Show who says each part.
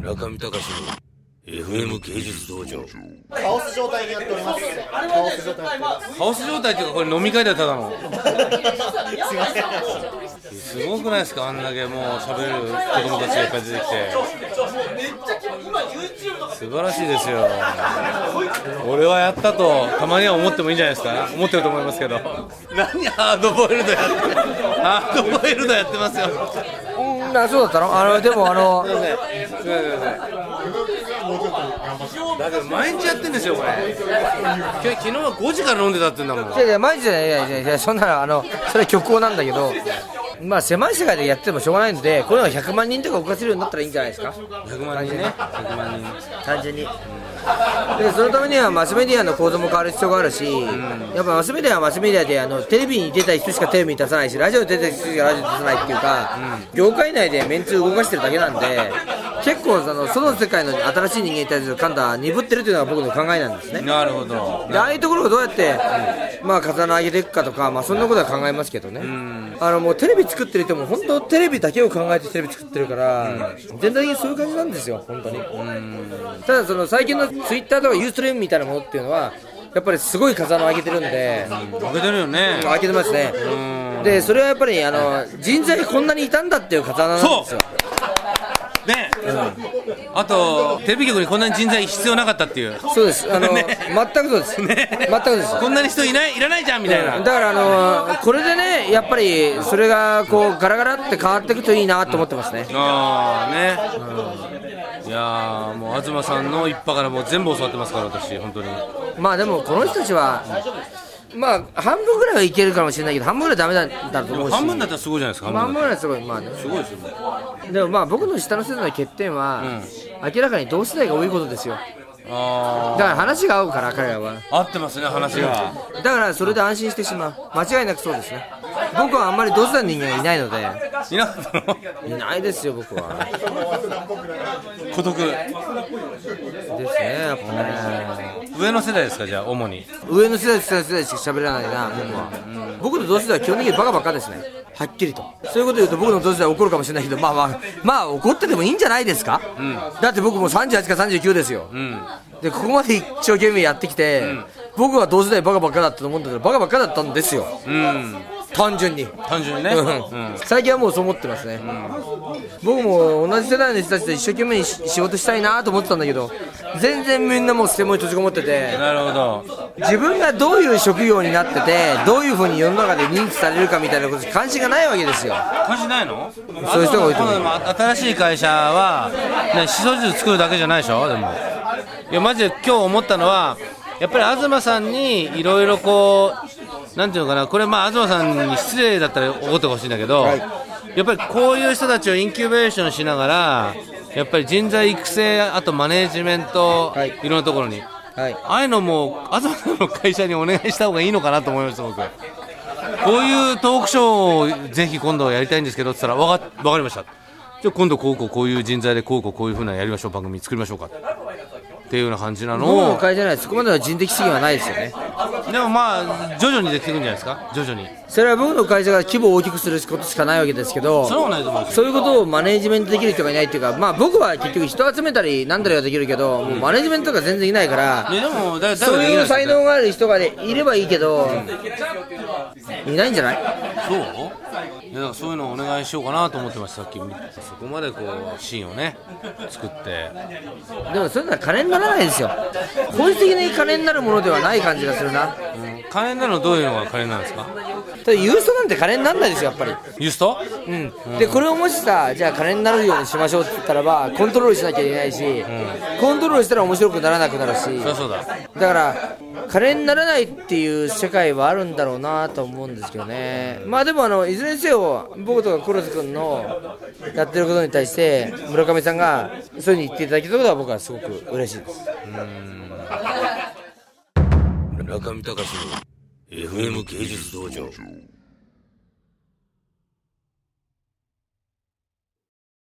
Speaker 1: 中見隆の FM 芸術道場。
Speaker 2: カオス状態でやっております。カオス状
Speaker 1: カオス状態っていうかこれ飲み会だよただの。
Speaker 2: すいません
Speaker 1: すごくないですか？あんだけもう喋る子供たちがいっぱい出てきて。素晴らしいですよ。俺はやったとたまには思ってもいいんじゃないですか？思ってると思いますけど。何ハードボイルドやってハードボイルドやってますよ。
Speaker 3: うんあそうだったの？あのでもあの
Speaker 1: すいません。すいません。だけど毎日やってんですよこれ。今日昨日は5時から飲んでたって言うんだもん。
Speaker 3: いやいや毎日じゃないいやいやいやそんなのあのそれは虚構なんだけどまあ狭い世界でやっててもしょうがないのでこれが100万人とか動かせるようになったらいいんじゃないですか
Speaker 1: ？100万人ね。100万人。
Speaker 3: 単純に、でそのためにはマスメディアの構造も変わる必要があるし、やっぱマスメディアはマスメディアであのテレビに出た人しかテレビに出さないしラジオに出た人しかラジオに出さないっていうか、業界内でメンツ動かしてるだけなんで結構そのその世界の新しい人間に対する感度は鈍ってるというのが僕の考えなんですね。
Speaker 1: なるほど。
Speaker 3: でああいうところをどうやって、まあ、風穴上げていくかとか、まあ、そんなことは考えますけどね、あのもうテレビ作ってる人も、本当、テレビだけを考えてテレビ作ってるから、全体的にそういう感じなんですよ、本当に。ただ、その最近のツイッターとかユーストリームみたいなものっていうのは、やっぱりすごい風穴上げてるんで、
Speaker 1: 負けてるよね。
Speaker 3: 上げてますね。で、それはやっぱりあの人材こんなにいたんだっていう風穴なんですよ。
Speaker 1: ね、あとテレビ局にこんなに人材必要なかったっていう。
Speaker 3: そうです、あの、
Speaker 1: ね。
Speaker 3: 全くそうです、
Speaker 1: ね。
Speaker 3: 全くです。
Speaker 1: こんなに人いないいらないじゃんみたいな、
Speaker 3: だからあのこれでね、やっぱりそれがこうガラガラって変わっていくといいなと思ってますね。
Speaker 1: ああね、いやーもう東さんの一派からもう全部教わってますから私本当に。
Speaker 3: まあでもこの人たちは、まあ半分ぐらいはいけるかもしれないけど、半分ぐらいダメだだと思うし、
Speaker 1: 半分だったらすごいじゃないですか
Speaker 3: まあ半
Speaker 1: 半分
Speaker 3: ぐらいはすごい、まあね、
Speaker 1: すごいですよね
Speaker 3: でもまあ僕の下の世代の欠点は、明らかに同世代が多いことですよ。
Speaker 1: あ
Speaker 3: だから話が合うから、彼らは。
Speaker 1: あ合ってますね話が
Speaker 3: だからそれで安心してしまう。間違いなくそうですね。僕はあんまり同世代の人間がいないので、
Speaker 1: いなかったの
Speaker 3: いないですよ、僕は。
Speaker 1: 孤独
Speaker 3: ですね、やっぱね。
Speaker 1: 上の世代ですかじゃあ主に
Speaker 3: 上の世代、下の世代しか喋らないな、僕は。僕の同世代は基本的にバカばっかですね。はっきりと。そういうこと言うと僕の同世代は怒るかもしれないけど、まあまあ、まあ怒っててもいいんじゃないですか、だって僕もう38か39ですよ。
Speaker 1: うん
Speaker 3: で、ここまで一生懸命やってきて、僕は同世代バカばっかだったと思うんだけど、バカばっかだったんですよ。
Speaker 1: うん
Speaker 3: 単純に。
Speaker 1: 単純にね、
Speaker 3: 最近はもうそう思ってますね、僕も同じ世代の人たちと一生懸命にし仕事したいなと思ってたんだけど全然みんなもう捨て物に閉じこもってて
Speaker 1: なるほど。
Speaker 3: 自分がどういう職業になっててどういうふうに世の中で認知されるかみたいなことに関心がないわけですよ。
Speaker 1: 感じないの？
Speaker 3: そういう人が多いと思う。
Speaker 1: 新しい会社は、ね、しそ汁作るだけじゃないでしょ？でも。いやマジで今日思ったのはやっぱり東さんにいろいろこうなんていうのかなこれまあ東さんに失礼だったら怒ってほしいんだけど、やっぱりこういう人たちをインキュベーションしながらやっぱり人材育成あとマネージメント、
Speaker 3: はい。
Speaker 1: い、ろんなところに。
Speaker 3: はい。
Speaker 1: ああいうのも東さんの会社にお願いした方がいいのかなと思いました僕。こういうトークショーをぜひ今度やりたいんですけどって言ったらわかわかりました。じゃあ今度こうこうこういう人材でこうこうこういうふうなやりましょう番組作りましょうかっていうような感じな
Speaker 3: 僕の
Speaker 1: のを
Speaker 3: 会社にはそこまでは人的資源はないですよね。
Speaker 1: でもまあ徐々にできていくんじゃないですか？徐々に。
Speaker 3: それは僕の会社が規模を大きくすることしかないわけですけど
Speaker 1: それはないと思う
Speaker 3: そういうことをマネージメントできる人がいないっていうか、まあ、僕は結局人集めたりなんだりはできるけど、もうマネージメントが全然いないから、
Speaker 1: ねでもだ
Speaker 3: そういう才能がある人が、ね、いればいいけど、いないんじゃない？
Speaker 1: そう？いやだからそういうのをお願いしようかなと思ってました。さっきそこまでこうシーンをね作って。
Speaker 3: でもそれなら金にならないですよ。本質的に金になるものではない感じがするな
Speaker 1: うん。金になるのどういうのが金なんですか？
Speaker 3: ただユーストなんて金にならないですよやっぱり。
Speaker 1: ユースト？
Speaker 3: うん、でこれをもしさじゃあ金になるようにしましょうって言ったらばコントロールしなきゃいけないし、コントロールしたら面白くならなくなるし。
Speaker 1: そりゃそうだ。
Speaker 3: だから金にならないっていう世界はあるんだろうなと思うんですけどね。まあでもあのいずれにせよ僕とかコロス君のやってることに対して村上さんがそういうふうに言っていただけたことは僕はすごく嬉しいです
Speaker 1: 中見隆の FM 芸術道場。